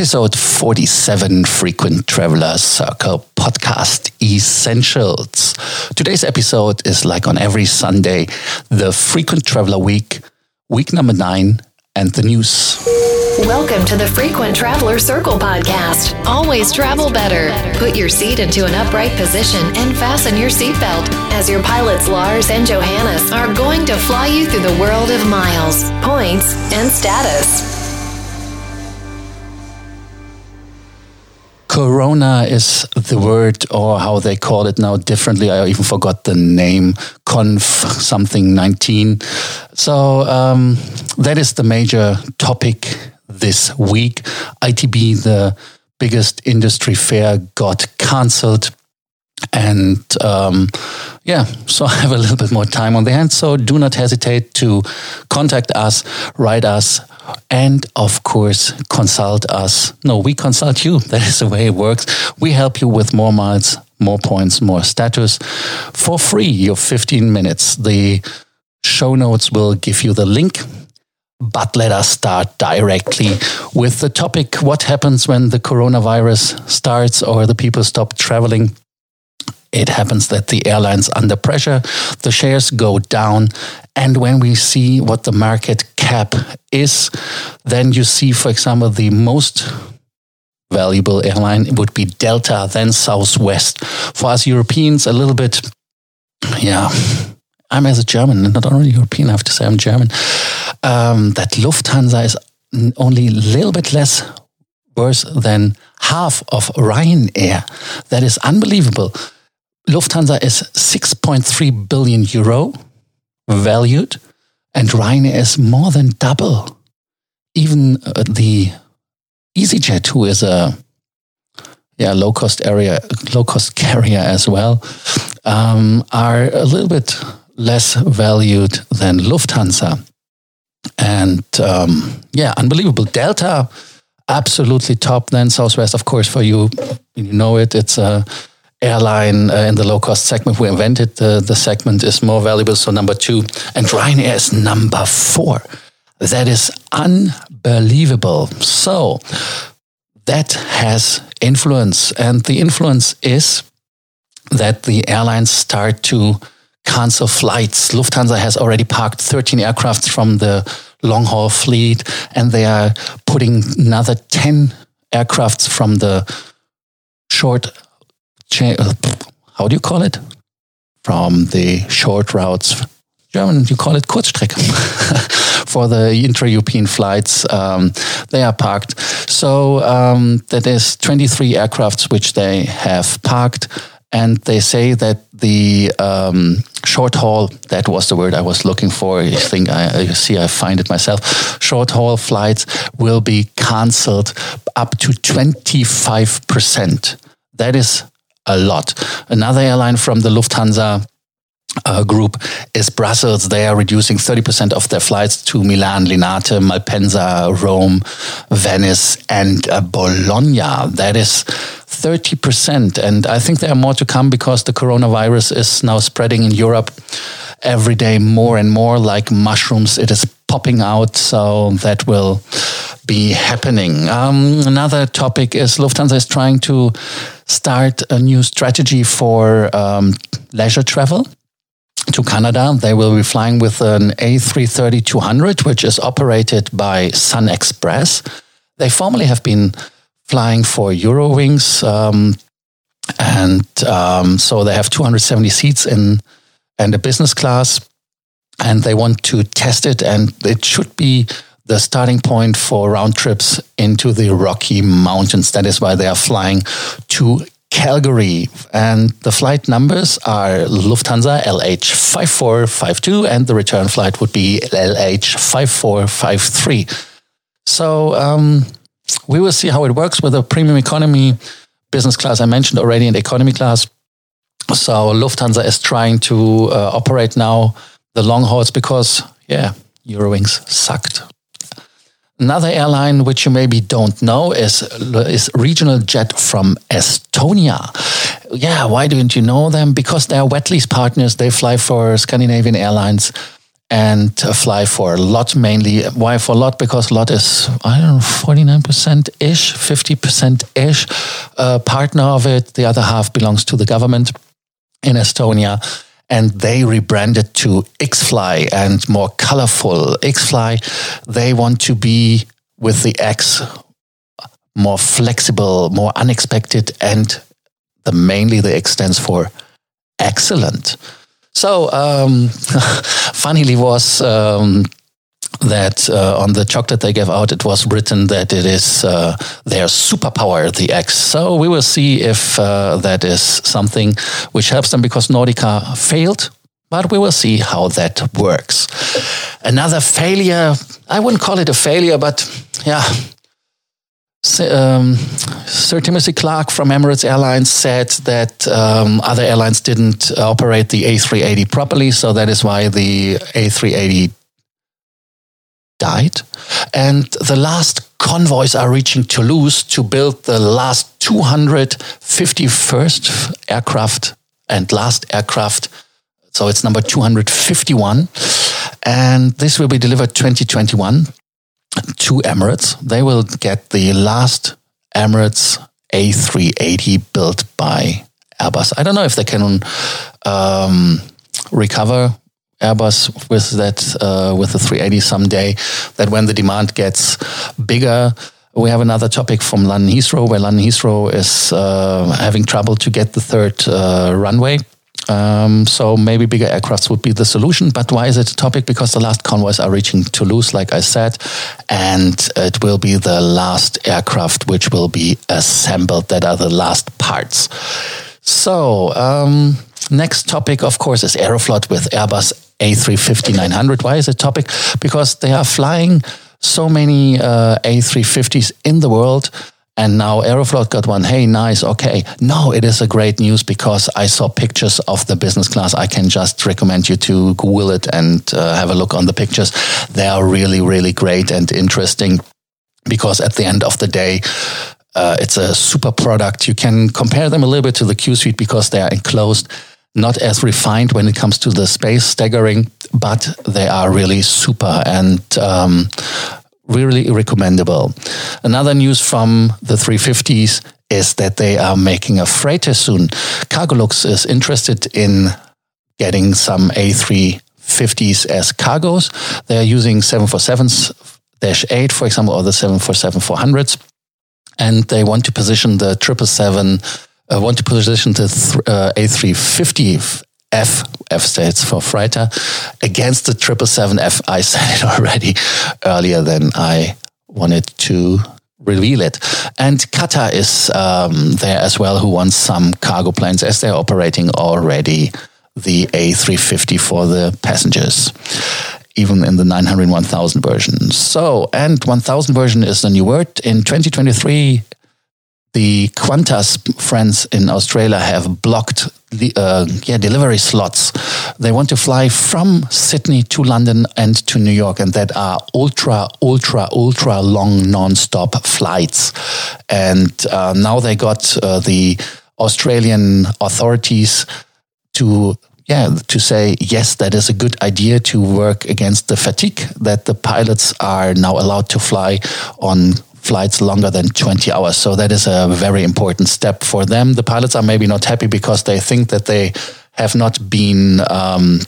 Episode 47 Frequent Traveler Circle Podcast Essentials. Today's episode is like on every Sunday, the Frequent Traveler Week, week number nine, and the news. Welcome to the Frequent Traveler Circle podcast. Always travel better. Put your seat into an upright position and fasten your seatbelt as your pilots Lars and Johannes are going to fly you through the world of miles, points, and status. Corona is the word, or how they call it now differently. I even forgot the name, conf something 19. So um, that is the major topic this week. ITB, the biggest industry fair, got cancelled. And um, yeah, so I have a little bit more time on the hand. So do not hesitate to contact us, write us, and of course, consult us. No, we consult you. That is the way it works. We help you with more miles, more points, more status for free. Your 15 minutes. The show notes will give you the link. But let us start directly with the topic what happens when the coronavirus starts or the people stop traveling it happens that the airlines under pressure, the shares go down. And when we see what the market cap is, then you see, for example, the most valuable airline would be Delta, then Southwest. For us Europeans, a little bit, yeah, I'm as a German, not only European, I have to say I'm German, um, that Lufthansa is only a little bit less worse than half of Ryanair. That is unbelievable. Lufthansa is 6.3 billion euro valued, and Ryanair is more than double. Even uh, the EasyJet, who is a yeah low cost area, low cost carrier as well, um, are a little bit less valued than Lufthansa. And um, yeah, unbelievable. Delta, absolutely top. Then Southwest, of course, for you, you know it. It's a airline uh, in the low cost segment who invented the, the segment is more valuable. So number two, and Ryanair is number four. That is unbelievable. So that has influence, and the influence is that the airlines start to cancel flights. Lufthansa has already parked 13 aircrafts from the long haul fleet, and they are putting another 10 aircrafts from the short uh, how do you call it? From the short routes. German, you call it Kurzstrecke. For the intra-European flights, um, they are parked. So um, that is 23 aircrafts which they have parked, and they say that the um, short haul that was the word I was looking for. I think I see I find it myself. Short haul flights will be cancelled up to 25 percent. That is a lot. Another airline from the Lufthansa uh, group is Brussels. They are reducing 30% of their flights to Milan, Linate, Malpensa, Rome, Venice, and uh, Bologna. That is 30%. And I think there are more to come because the coronavirus is now spreading in Europe every day more and more like mushrooms. It is popping out. So that will be happening. Um, another topic is Lufthansa is trying to start a new strategy for um, leisure travel to Canada. They will be flying with an A330 200, which is operated by Sun Express. They formerly have been flying for Eurowings, um, and um, so they have 270 seats in and a business class, and they want to test it, and it should be the starting point for round trips into the Rocky Mountains. That is why they are flying to Calgary. And the flight numbers are Lufthansa LH5452, and the return flight would be LH5453. So um, we will see how it works with the premium economy business class I mentioned already, and economy class. So Lufthansa is trying to uh, operate now the long hauls because, yeah, Eurowings sucked. Another airline which you maybe don't know is is Regional Jet from Estonia. Yeah, why don't you know them? Because they are wet lease partners. They fly for Scandinavian Airlines, and fly for LOT mainly. Why for LOT? Because LOT is, I don't know, 49% ish, 50% ish uh, partner of it. The other half belongs to the government in Estonia. And they rebranded to XFly and more colorful. XFly, they want to be with the X more flexible, more unexpected, and the mainly the X stands for excellent. So, um, funnily was um, that uh, on the chocolate they gave out, it was written that it is uh, their superpower, the X. So we will see if uh, that is something which helps them because Nordica failed. But we will see how that works. Another failure, I wouldn't call it a failure, but yeah, um, Sir Timothy Clark from Emirates Airlines said that um, other airlines didn't operate the A380 properly, so that is why the A380 died. And the last convoys are reaching Toulouse to build the last 251st aircraft and last aircraft. So it's number 251. And this will be delivered 2021 to Emirates. They will get the last Emirates A380 built by Airbus. I don't know if they can um, recover Airbus with that uh, with the 380 someday. That when the demand gets bigger, we have another topic from London Heathrow, where London Heathrow is uh, having trouble to get the third uh, runway um, so maybe bigger aircrafts would be the solution. But why is it a topic? Because the last convoys are reaching Toulouse, like I said, and it will be the last aircraft which will be assembled. That are the last parts. So um, next topic, of course, is Aeroflot with Airbus A350-900. Why is it topic? Because they are flying so many uh, A350s in the world and now Aeroflot got one. Hey, nice. Okay. No, it is a great news because I saw pictures of the business class. I can just recommend you to Google it and uh, have a look on the pictures. They are really, really great and interesting because at the end of the day, uh, it's a super product. You can compare them a little bit to the Q Suite because they are enclosed, not as refined when it comes to the space staggering, but they are really super. And um, really recommendable. Another news from the 350s is that they are making a freighter soon. Cargolux is interested in getting some A350s as cargos. They are using 747s 8, for example, or the 747 400s. And they want to position the 777, uh, want to position the th- uh, A350 F, F stands for freighter, against the 777F. I said it already earlier than I wanted to reveal it. And Qatar is um, there as well, who wants some cargo planes as they're operating already the A350 for the passengers, even in the 900 1000 version. So, and 1000 version is the new word. In 2023, the Qantas friends in Australia have blocked the uh, yeah delivery slots. They want to fly from Sydney to London and to New York, and that are ultra, ultra, ultra long non-stop flights. And uh, now they got uh, the Australian authorities to yeah, to say, yes, that is a good idea to work against the fatigue that the pilots are now allowed to fly on flights longer than 20 hours. So that is a very important step for them. The pilots are maybe not happy because they think that they have not been um,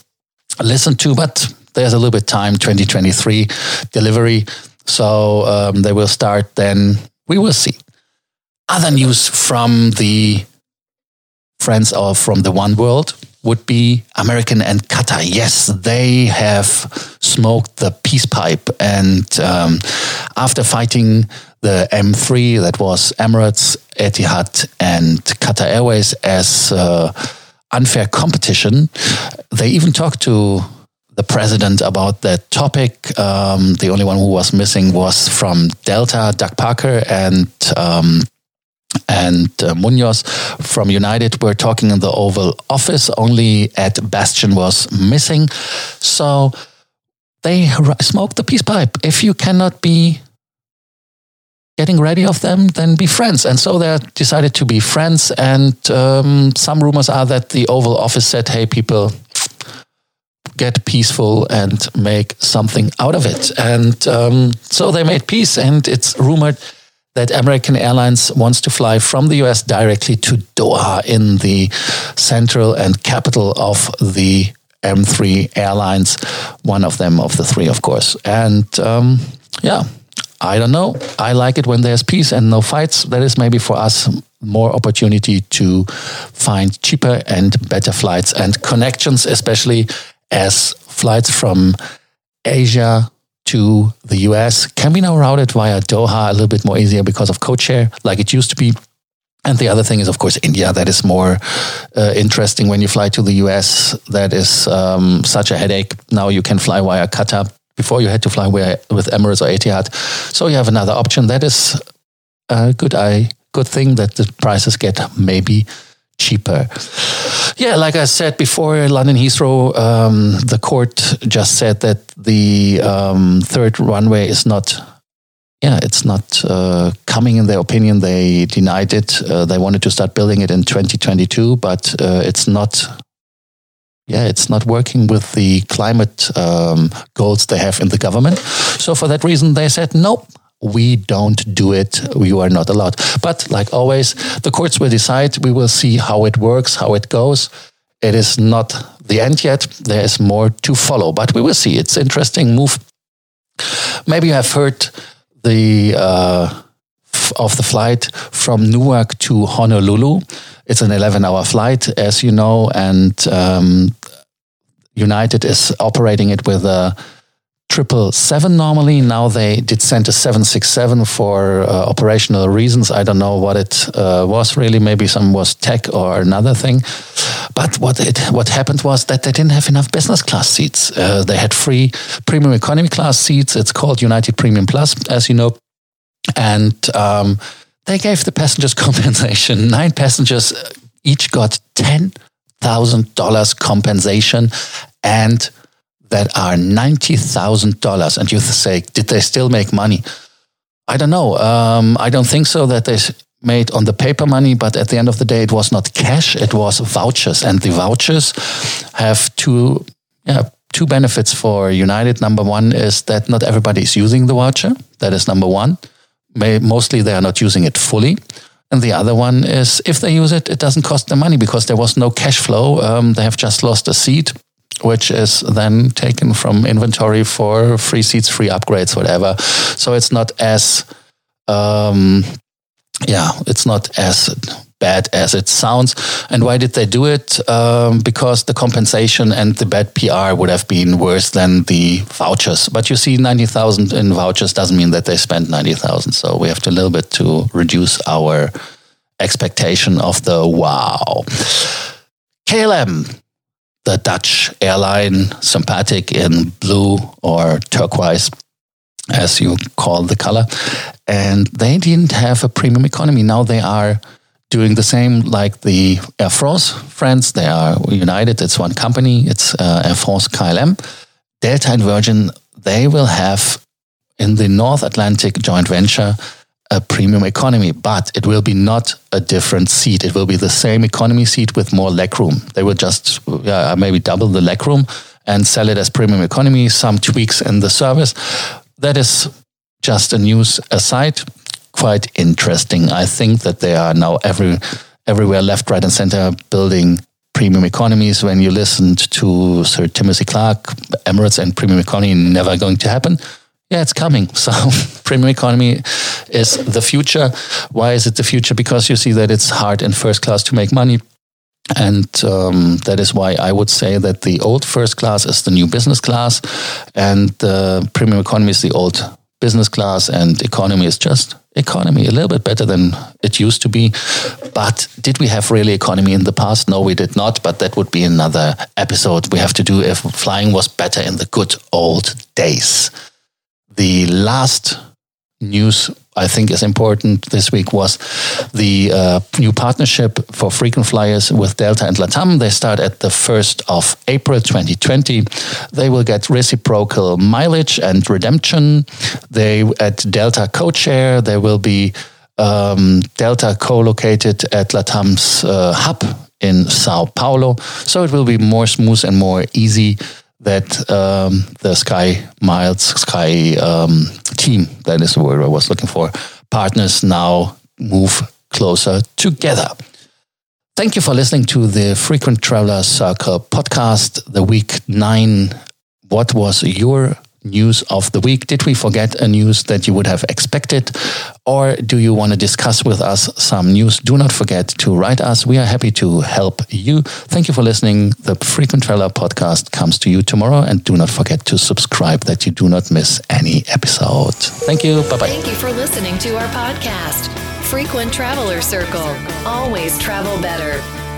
listened to, but there's a little bit time, 2023 delivery. So um, they will start then. We will see. Other news from the friends of from the One World would be American and Qatar. Yes, they have smoked the peace pipe. And um, after fighting the M3, that was Emirates, Etihad, and Qatar Airways as uh, unfair competition, they even talked to the president about that topic. Um, the only one who was missing was from Delta, Doug Parker, and um, and uh, Munoz from United were talking in the Oval Office. Only Ed Bastian was missing. So they smoked the peace pipe. If you cannot be getting ready of them, then be friends. And so they decided to be friends. And um, some rumors are that the Oval Office said, hey, people, get peaceful and make something out of it. And um, so they made peace, and it's rumored that American Airlines wants to fly from the US directly to Doha in the central and capital of the M3 airlines, one of them of the three, of course. And um, yeah, I don't know. I like it when there's peace and no fights. That is maybe for us more opportunity to find cheaper and better flights and connections, especially as flights from Asia to the US can be now routed via Doha a little bit more easier because of codeshare, like it used to be. And the other thing is, of course, India. That is more uh, interesting when you fly to the US. That is um, such a headache. Now you can fly via Qatar. Before you had to fly with Emirates or Etihad. So you have another option. That is a good, I, good thing that the prices get maybe cheaper. Yeah, like I said before, London Heathrow, um, the court just said that the um, third runway is not. Yeah, it's not uh, coming in their opinion. They denied it. Uh, they wanted to start building it in 2022, but uh, it's not yeah, it's not working with the climate um, goals they have in the government. So for that reason, they said, nope, we don't do it. You are not allowed. But like always, the courts will decide. We will see how it works, how it goes. It is not the end yet. There is more to follow, but we will see. It's interesting move. Maybe you have heard the uh, of the flight from Newark to Honolulu. It's an 11-hour flight, as you know, and um, United is operating it with a triple seven normally. Now they did send a seven six seven for uh, operational reasons. I don't know what it uh, was really. Maybe some was tech or another thing. But what it what happened was that they didn't have enough business class seats. Uh, they had free premium economy class seats. It's called United Premium Plus, as you know, and um, they gave the passengers compensation. Nine passengers each got ten thousand dollars compensation and that are $90,000. And you say, did they still make money? I don't know. Um, I don't think so that they made on the paper money, but at the end of the day, it was not cash, it was vouchers. And the vouchers have two, yeah, two benefits for United. Number one is that not everybody is using the voucher. That is number one. May, mostly they are not using it fully. And the other one is if they use it, it doesn't cost them money because there was no cash flow. Um, they have just lost a seat which is then taken from inventory for free seats, free upgrades, whatever. So it's not as, um, yeah, it's not as bad as it sounds. And why did they do it? Um, because the compensation and the bad PR would have been worse than the vouchers. But you see, 90,000 in vouchers doesn't mean that they spent 90,000. So we have to a little bit to reduce our expectation of the wow. KLM the Dutch airline, sympathetic in blue or turquoise, as you call the color. And they didn't have a premium economy. Now they are doing the same like the Air France friends. They are united. It's one company. It's uh, Air France KLM. Delta and Virgin, they will have in the North Atlantic joint venture a premium economy, but it will be not a different seat. It will be the same economy seat with more legroom. They will just yeah, maybe double the legroom and sell it as premium economy, some tweaks in the service. That is just a news aside. Quite interesting. I think that they are now every everywhere, left, right, and center, building premium economies. When you listened to Sir Timothy Clark, Emirates and premium economy never going to happen yeah, it's coming. So premium economy is the future. Why is it the future? Because you see that it's hard in first class to make money. And um, that is why I would say that the old first class is the new business class, and the premium economy is the old business class, and economy is just economy, a little bit better than it used to be. But did we have really economy in the past? No, we did not. But that would be another episode we have to do if flying was better in the good old days. The last news I think is important this week was the uh, new partnership for frequent flyers with Delta and LATAM. They start at the 1st of April 2020. They will get reciprocal mileage and redemption. They at Delta codeshare, There will be um, Delta co-located at LATAM's uh, hub in Sao Paulo. So it will be more smooth and more easy that um, the Sky Miles Sky um, team, that is the word I was looking for, partners now move closer together. Thank you for listening to the Frequent Traveler Circle podcast, the week nine. What was your news of the week? Did we forget a news that you would have expected? Or do you want to discuss with us some news? Do not forget to write us. We are happy to help you. Thank you for listening. The Frequent Traveler podcast comes to you tomorrow. And do not forget to subscribe that you do not miss any episode. Thank you. Bye bye. Thank you for listening to our podcast, Frequent Traveler Circle. Always travel better